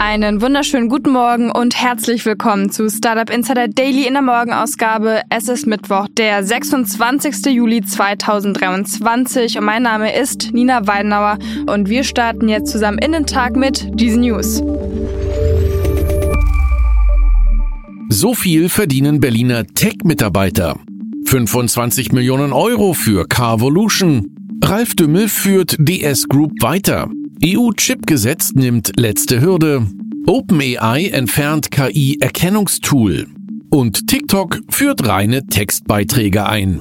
Einen wunderschönen guten Morgen und herzlich willkommen zu Startup Insider Daily in der Morgenausgabe. Es ist Mittwoch, der 26. Juli 2023 und mein Name ist Nina Weidenauer und wir starten jetzt zusammen in den Tag mit diesen News. So viel verdienen Berliner Tech-Mitarbeiter. 25 Millionen Euro für Carvolution. Ralf Dümmel führt DS Group weiter. EU-Chip-Gesetz nimmt letzte Hürde. OpenAI entfernt KI-Erkennungstool. Und TikTok führt reine Textbeiträge ein.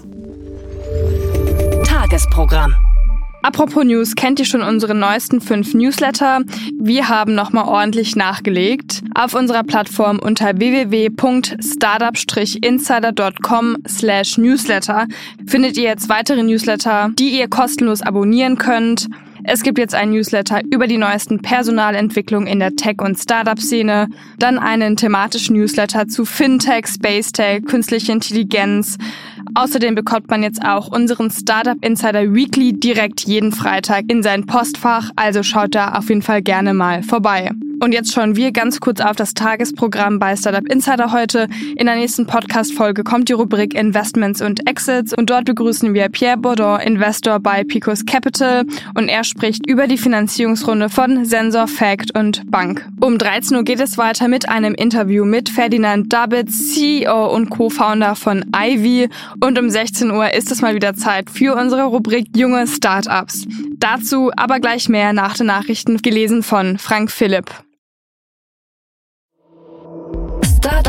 Tagesprogramm. Apropos News, kennt ihr schon unsere neuesten fünf Newsletter? Wir haben nochmal ordentlich nachgelegt. Auf unserer Plattform unter www.startup-insider.com slash newsletter findet ihr jetzt weitere Newsletter, die ihr kostenlos abonnieren könnt. Es gibt jetzt einen Newsletter über die neuesten Personalentwicklungen in der Tech- und Startup-Szene, dann einen thematischen Newsletter zu Fintech, Space Tech, künstliche Intelligenz. Außerdem bekommt man jetzt auch unseren Startup Insider Weekly direkt jeden Freitag in sein Postfach, also schaut da auf jeden Fall gerne mal vorbei. Und jetzt schauen wir ganz kurz auf das Tagesprogramm bei Startup Insider heute. In der nächsten Podcast-Folge kommt die Rubrik Investments und Exits und dort begrüßen wir Pierre Baudon, Investor bei Picos Capital und er spricht über die Finanzierungsrunde von Sensor, Fact und Bank. Um 13 Uhr geht es weiter mit einem Interview mit Ferdinand Dabitz, CEO und Co-Founder von Ivy und um 16 Uhr ist es mal wieder Zeit für unsere Rubrik Junge Startups. Dazu aber gleich mehr nach den Nachrichten gelesen von Frank Philipp.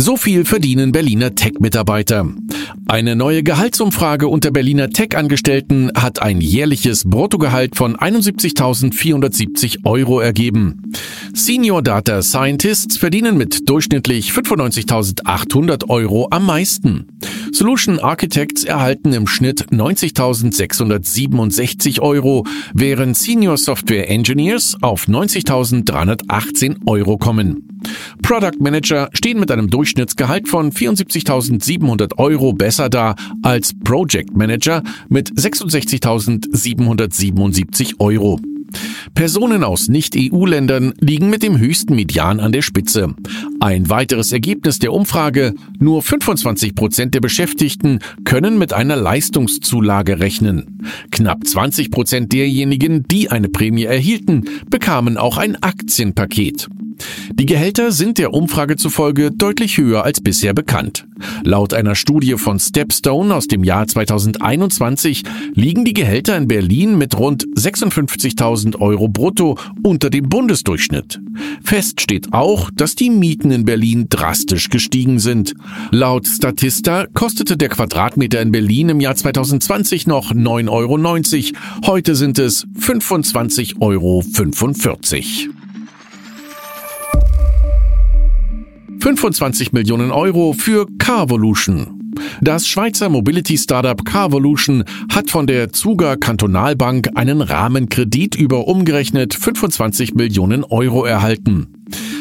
So viel verdienen Berliner Tech-Mitarbeiter. Eine neue Gehaltsumfrage unter Berliner Tech-Angestellten hat ein jährliches Bruttogehalt von 71.470 Euro ergeben. Senior Data Scientists verdienen mit durchschnittlich 95.800 Euro am meisten. Solution Architects erhalten im Schnitt 90.667 Euro, während Senior Software Engineers auf 90.318 Euro kommen. Product Manager stehen mit einem Durchschnittsgehalt von 74.700 Euro besser da als Project Manager mit 66.777 Euro. Personen aus Nicht-EU-Ländern liegen mit dem höchsten Median an der Spitze. Ein weiteres Ergebnis der Umfrage, nur 25 Prozent der Beschäftigten können mit einer Leistungszulage rechnen. Knapp 20 Prozent derjenigen, die eine Prämie erhielten, bekamen auch ein Aktienpaket. Die Gehälter sind der Umfrage zufolge deutlich höher als bisher bekannt. Laut einer Studie von Stepstone aus dem Jahr 2021 liegen die Gehälter in Berlin mit rund 56.000 Euro brutto unter dem Bundesdurchschnitt. Fest steht auch, dass die Mieten in Berlin drastisch gestiegen sind. Laut Statista kostete der Quadratmeter in Berlin im Jahr 2020 noch 9,90 Euro. Heute sind es 25,45 Euro. 25 Millionen Euro für Carvolution. Das Schweizer Mobility-Startup Carvolution hat von der Zuger Kantonalbank einen Rahmenkredit über umgerechnet 25 Millionen Euro erhalten.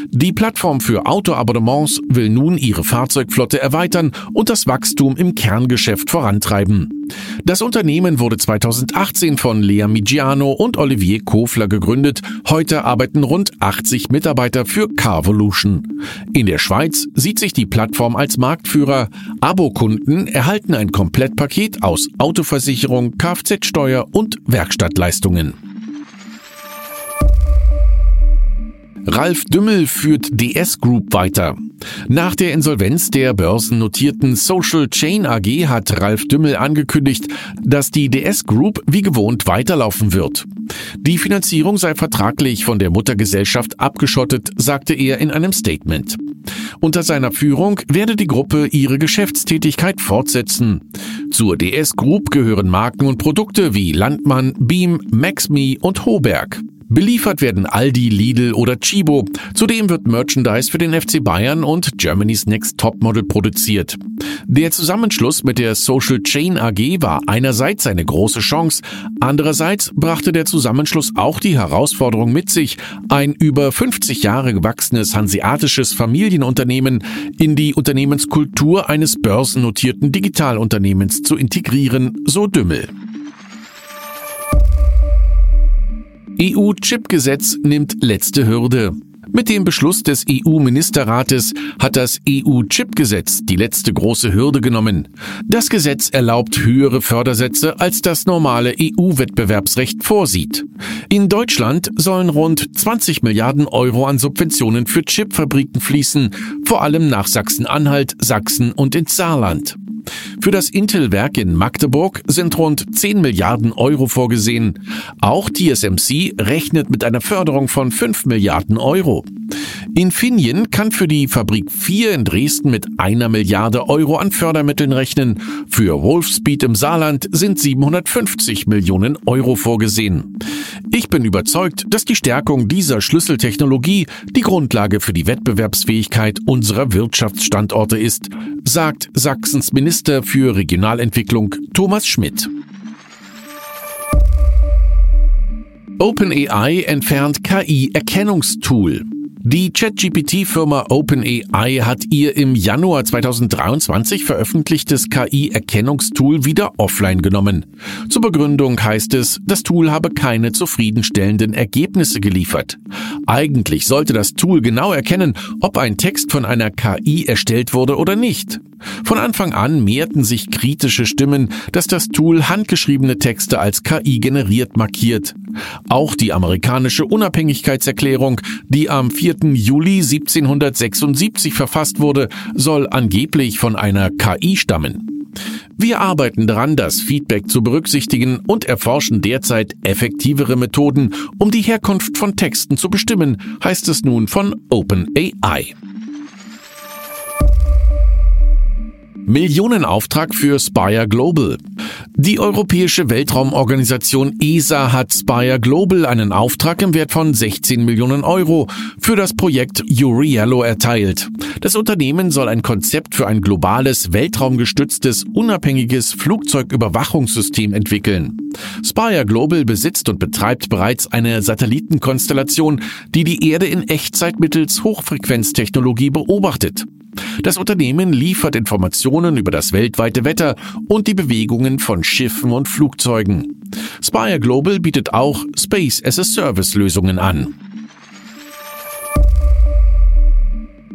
Die Plattform für Autoabonnements will nun ihre Fahrzeugflotte erweitern und das Wachstum im Kerngeschäft vorantreiben. Das Unternehmen wurde 2018 von Lea Migiano und Olivier Kofler gegründet. Heute arbeiten rund 80 Mitarbeiter für Carvolution. In der Schweiz sieht sich die Plattform als Marktführer. Abokunden erhalten ein Komplettpaket aus Autoversicherung, Kfz-Steuer und Werkstattleistungen. Ralf Dümmel führt DS Group weiter. Nach der Insolvenz der börsennotierten Social Chain AG hat Ralf Dümmel angekündigt, dass die DS Group wie gewohnt weiterlaufen wird. Die Finanzierung sei vertraglich von der Muttergesellschaft abgeschottet, sagte er in einem Statement. Unter seiner Führung werde die Gruppe ihre Geschäftstätigkeit fortsetzen. Zur DS Group gehören Marken und Produkte wie Landmann, Beam, MaxMe und Hoberg. Beliefert werden Aldi, Lidl oder Chibo. Zudem wird Merchandise für den FC Bayern und Germany's Next Topmodel produziert. Der Zusammenschluss mit der Social Chain AG war einerseits eine große Chance, andererseits brachte der Zusammenschluss auch die Herausforderung mit sich, ein über 50 Jahre gewachsenes hanseatisches Familienunternehmen in die Unternehmenskultur eines börsennotierten Digitalunternehmens zu integrieren, so Dümmel. EU-Chip-Gesetz nimmt letzte Hürde. Mit dem Beschluss des EU-Ministerrates hat das EU-Chip-Gesetz die letzte große Hürde genommen. Das Gesetz erlaubt höhere Fördersätze, als das normale EU-Wettbewerbsrecht vorsieht. In Deutschland sollen rund 20 Milliarden Euro an Subventionen für Chipfabriken fließen, vor allem nach Sachsen-Anhalt, Sachsen und ins Saarland. Für das Intel-Werk in Magdeburg sind rund 10 Milliarden Euro vorgesehen. Auch TSMC rechnet mit einer Förderung von 5 Milliarden Euro. Infineon kann für die Fabrik 4 in Dresden mit einer Milliarde Euro an Fördermitteln rechnen. Für Wolfspeed im Saarland sind 750 Millionen Euro vorgesehen. Ich bin überzeugt, dass die Stärkung dieser Schlüsseltechnologie die Grundlage für die Wettbewerbsfähigkeit unserer Wirtschaftsstandorte ist, sagt Sachsens Minister für Regionalentwicklung Thomas Schmidt. OpenAI entfernt KI-Erkennungstool. Die ChatGPT-Firma OpenAI hat ihr im Januar 2023 veröffentlichtes KI-Erkennungstool wieder offline genommen. Zur Begründung heißt es, das Tool habe keine zufriedenstellenden Ergebnisse geliefert. Eigentlich sollte das Tool genau erkennen, ob ein Text von einer KI erstellt wurde oder nicht. Von Anfang an mehrten sich kritische Stimmen, dass das Tool handgeschriebene Texte als KI generiert markiert. Auch die amerikanische Unabhängigkeitserklärung, die am 4. Juli 1776 verfasst wurde, soll angeblich von einer KI stammen. Wir arbeiten daran, das Feedback zu berücksichtigen und erforschen derzeit effektivere Methoden, um die Herkunft von Texten zu bestimmen, heißt es nun von OpenAI. Millionenauftrag für Spire Global. Die Europäische Weltraumorganisation ESA hat Spire Global einen Auftrag im Wert von 16 Millionen Euro für das Projekt Uriello erteilt. Das Unternehmen soll ein Konzept für ein globales, weltraumgestütztes, unabhängiges Flugzeugüberwachungssystem entwickeln. Spire Global besitzt und betreibt bereits eine Satellitenkonstellation, die die Erde in Echtzeit mittels Hochfrequenztechnologie beobachtet. Das Unternehmen liefert Informationen über das weltweite Wetter und die Bewegungen von Schiffen und Flugzeugen. Spire Global bietet auch Space as a Service Lösungen an.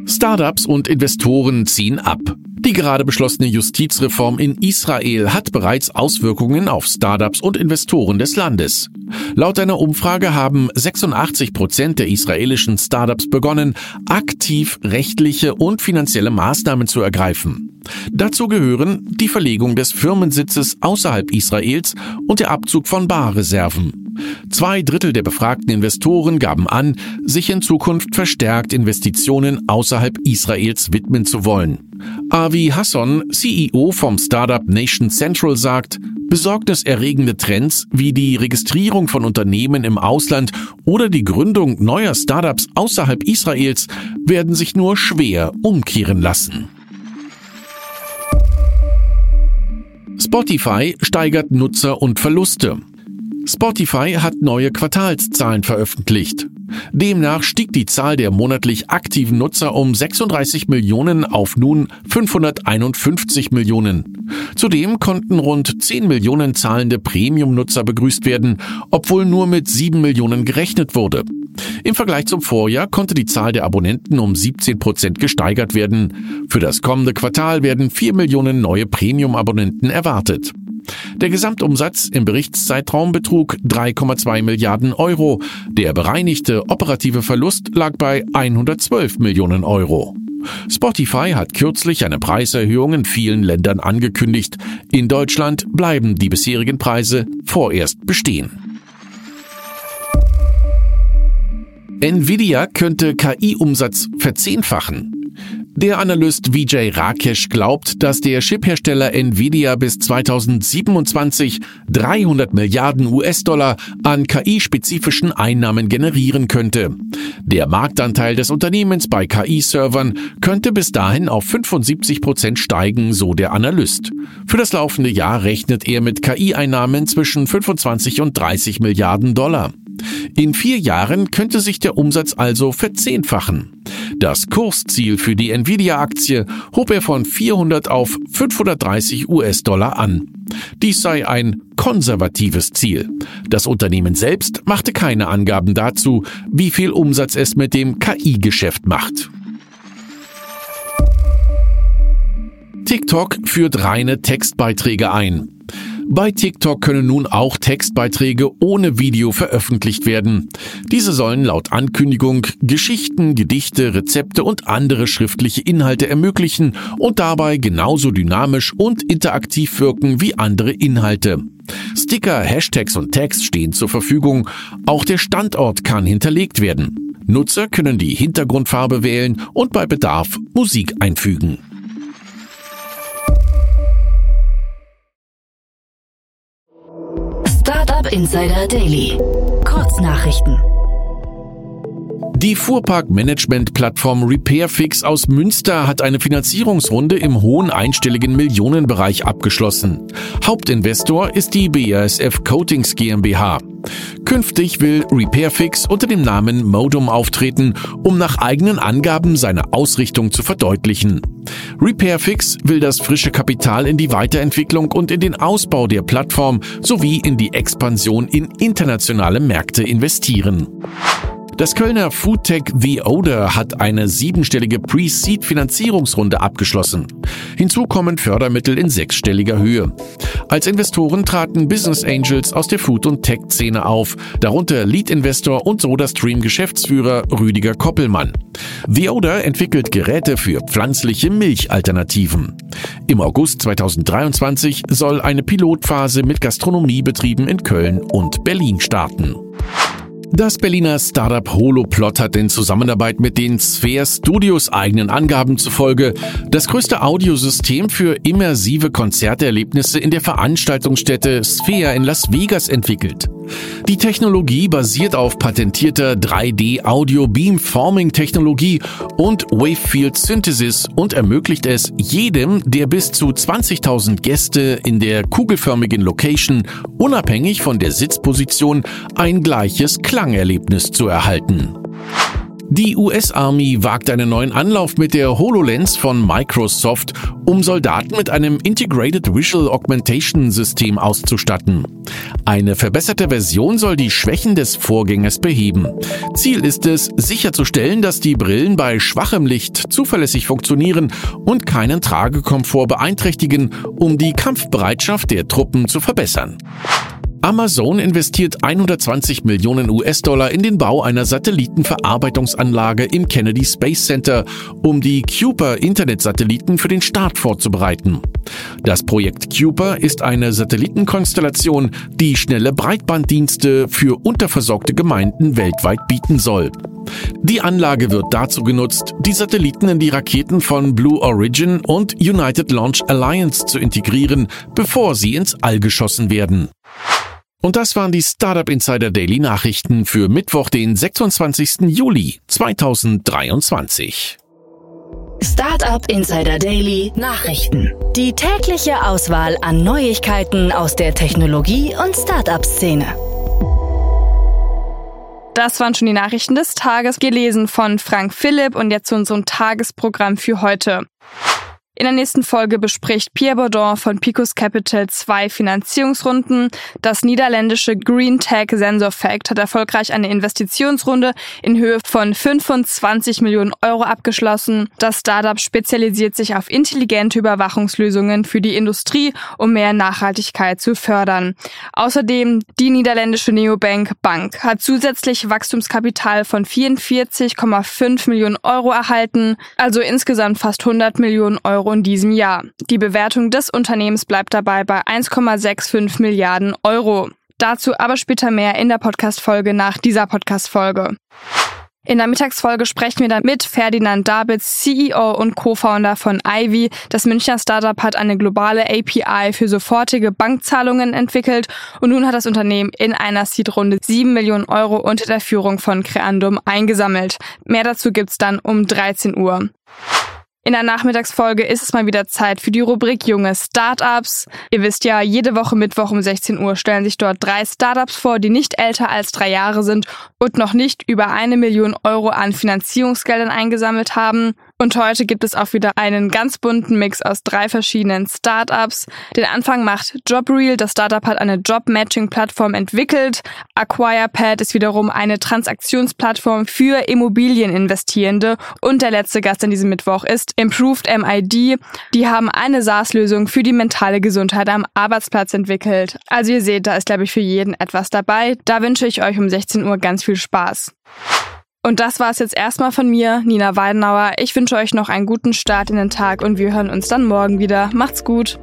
Startups und Investoren ziehen ab. Die gerade beschlossene Justizreform in Israel hat bereits Auswirkungen auf Startups und Investoren des Landes. Laut einer Umfrage haben 86 Prozent der israelischen Startups begonnen, aktiv rechtliche und finanzielle Maßnahmen zu ergreifen. Dazu gehören die Verlegung des Firmensitzes außerhalb Israels und der Abzug von Barreserven. Zwei Drittel der befragten Investoren gaben an, sich in Zukunft verstärkt Investitionen außerhalb Israels widmen zu wollen. Avi Hasson, CEO vom Startup Nation Central, sagt, besorgniserregende Trends wie die Registrierung von Unternehmen im Ausland oder die Gründung neuer Startups außerhalb Israels werden sich nur schwer umkehren lassen. Spotify steigert Nutzer und Verluste. Spotify hat neue Quartalszahlen veröffentlicht. Demnach stieg die Zahl der monatlich aktiven Nutzer um 36 Millionen auf nun 551 Millionen. Zudem konnten rund 10 Millionen zahlende Premium-Nutzer begrüßt werden, obwohl nur mit 7 Millionen gerechnet wurde. Im Vergleich zum Vorjahr konnte die Zahl der Abonnenten um 17 Prozent gesteigert werden. Für das kommende Quartal werden 4 Millionen neue Premium-Abonnenten erwartet. Der Gesamtumsatz im Berichtszeitraum betrug 3,2 Milliarden Euro. Der bereinigte operative Verlust lag bei 112 Millionen Euro. Spotify hat kürzlich eine Preiserhöhung in vielen Ländern angekündigt. In Deutschland bleiben die bisherigen Preise vorerst bestehen. Nvidia könnte KI-Umsatz verzehnfachen. Der Analyst Vijay Rakesh glaubt, dass der Chiphersteller Nvidia bis 2027 300 Milliarden US-Dollar an KI-spezifischen Einnahmen generieren könnte. Der Marktanteil des Unternehmens bei KI-Servern könnte bis dahin auf 75 Prozent steigen, so der Analyst. Für das laufende Jahr rechnet er mit KI-Einnahmen zwischen 25 und 30 Milliarden Dollar. In vier Jahren könnte sich der Umsatz also verzehnfachen. Das Kursziel für die Nvidia-Aktie hob er von 400 auf 530 US-Dollar an. Dies sei ein konservatives Ziel. Das Unternehmen selbst machte keine Angaben dazu, wie viel Umsatz es mit dem KI-Geschäft macht. TikTok führt reine Textbeiträge ein. Bei TikTok können nun auch Textbeiträge ohne Video veröffentlicht werden. Diese sollen laut Ankündigung Geschichten, Gedichte, Rezepte und andere schriftliche Inhalte ermöglichen und dabei genauso dynamisch und interaktiv wirken wie andere Inhalte. Sticker, Hashtags und Text stehen zur Verfügung. Auch der Standort kann hinterlegt werden. Nutzer können die Hintergrundfarbe wählen und bei Bedarf Musik einfügen. Insider Daily. Kurznachrichten. Die Fuhrparkmanagement-Plattform RepairFix aus Münster hat eine Finanzierungsrunde im hohen einstelligen Millionenbereich abgeschlossen. Hauptinvestor ist die BASF Coatings GmbH. Künftig will RepairFix unter dem Namen Modum auftreten, um nach eigenen Angaben seine Ausrichtung zu verdeutlichen. RepairFix will das frische Kapital in die Weiterentwicklung und in den Ausbau der Plattform sowie in die Expansion in internationale Märkte investieren. Das Kölner Foodtech The Odor hat eine siebenstellige Pre-Seed-Finanzierungsrunde abgeschlossen. Hinzu kommen Fördermittel in sechsstelliger Höhe. Als Investoren traten Business Angels aus der Food- und Tech-Szene auf, darunter Lead-Investor und SodaStream-Geschäftsführer Rüdiger Koppelmann. The Odor entwickelt Geräte für pflanzliche Milchalternativen. Im August 2023 soll eine Pilotphase mit Gastronomiebetrieben in Köln und Berlin starten. Das Berliner Startup Holoplot hat in Zusammenarbeit mit den Sphere Studios eigenen Angaben zufolge das größte Audiosystem für immersive Konzerterlebnisse in der Veranstaltungsstätte Sphere in Las Vegas entwickelt. Die Technologie basiert auf patentierter 3D-Audio-Beamforming-Technologie und Wavefield Synthesis und ermöglicht es jedem der bis zu 20.000 Gäste in der kugelförmigen Location unabhängig von der Sitzposition ein gleiches Klangerlebnis zu erhalten. Die US-Army wagt einen neuen Anlauf mit der HoloLens von Microsoft, um Soldaten mit einem Integrated Visual Augmentation System auszustatten. Eine verbesserte Version soll die Schwächen des Vorgängers beheben. Ziel ist es, sicherzustellen, dass die Brillen bei schwachem Licht zuverlässig funktionieren und keinen Tragekomfort beeinträchtigen, um die Kampfbereitschaft der Truppen zu verbessern. Amazon investiert 120 Millionen US-Dollar in den Bau einer Satellitenverarbeitungsanlage im Kennedy Space Center, um die Kuiper-Internetsatelliten für den Start vorzubereiten. Das Projekt Kuiper ist eine Satellitenkonstellation, die schnelle Breitbanddienste für unterversorgte Gemeinden weltweit bieten soll. Die Anlage wird dazu genutzt, die Satelliten in die Raketen von Blue Origin und United Launch Alliance zu integrieren, bevor sie ins All geschossen werden. Und das waren die Startup Insider Daily Nachrichten für Mittwoch, den 26. Juli 2023. Startup Insider Daily Nachrichten. Die tägliche Auswahl an Neuigkeiten aus der Technologie- und Startup-Szene. Das waren schon die Nachrichten des Tages, gelesen von Frank Philipp und jetzt zu unserem Tagesprogramm für heute. In der nächsten Folge bespricht Pierre Baudon von Picos Capital zwei Finanzierungsrunden. Das niederländische Green Tech Sensor Fact hat erfolgreich eine Investitionsrunde in Höhe von 25 Millionen Euro abgeschlossen. Das Startup spezialisiert sich auf intelligente Überwachungslösungen für die Industrie, um mehr Nachhaltigkeit zu fördern. Außerdem die niederländische Neobank Bank hat zusätzlich Wachstumskapital von 44,5 Millionen Euro erhalten, also insgesamt fast 100 Millionen Euro Euro in diesem Jahr. Die Bewertung des Unternehmens bleibt dabei bei 1,65 Milliarden Euro. Dazu aber später mehr in der Podcast-Folge nach dieser Podcast-Folge. In der Mittagsfolge sprechen wir dann mit Ferdinand Dabitz, CEO und Co-Founder von Ivy. Das Münchner Startup hat eine globale API für sofortige Bankzahlungen entwickelt und nun hat das Unternehmen in einer Seed-Runde 7 Millionen Euro unter der Führung von Creandum eingesammelt. Mehr dazu gibt's dann um 13 Uhr. In der Nachmittagsfolge ist es mal wieder Zeit für die Rubrik Junge Startups. Ihr wisst ja, jede Woche Mittwoch um 16 Uhr stellen sich dort drei Startups vor, die nicht älter als drei Jahre sind und noch nicht über eine Million Euro an Finanzierungsgeldern eingesammelt haben. Und heute gibt es auch wieder einen ganz bunten Mix aus drei verschiedenen Startups. Den Anfang macht JobReal. Das Startup hat eine Job-Matching-Plattform entwickelt. AcquirePad ist wiederum eine Transaktionsplattform für Immobilieninvestierende. Und der letzte Gast an diesem Mittwoch ist Improved MID. Die haben eine SaaS-Lösung für die mentale Gesundheit am Arbeitsplatz entwickelt. Also ihr seht, da ist, glaube ich, für jeden etwas dabei. Da wünsche ich euch um 16 Uhr ganz viel Spaß. Und das war es jetzt erstmal von mir, Nina Weidenauer. Ich wünsche euch noch einen guten Start in den Tag und wir hören uns dann morgen wieder. Macht's gut!